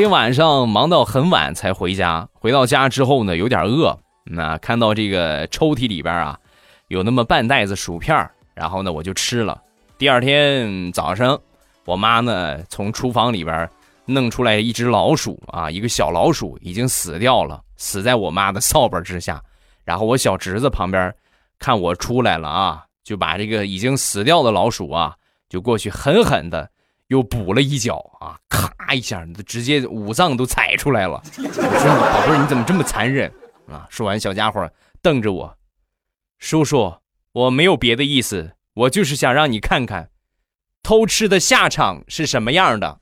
今晚上忙到很晚才回家，回到家之后呢，有点饿。那看到这个抽屉里边啊，有那么半袋子薯片然后呢我就吃了。第二天早上，我妈呢从厨房里边弄出来一只老鼠啊，一个小老鼠已经死掉了，死在我妈的扫把之下。然后我小侄子旁边看我出来了啊，就把这个已经死掉的老鼠啊，就过去狠狠的。又补了一脚啊！一下，直接五脏都踩出来了。我说你：“宝贝儿，你怎么这么残忍啊？”说完，小家伙瞪着我：“叔叔，我没有别的意思，我就是想让你看看，偷吃的下场是什么样的。”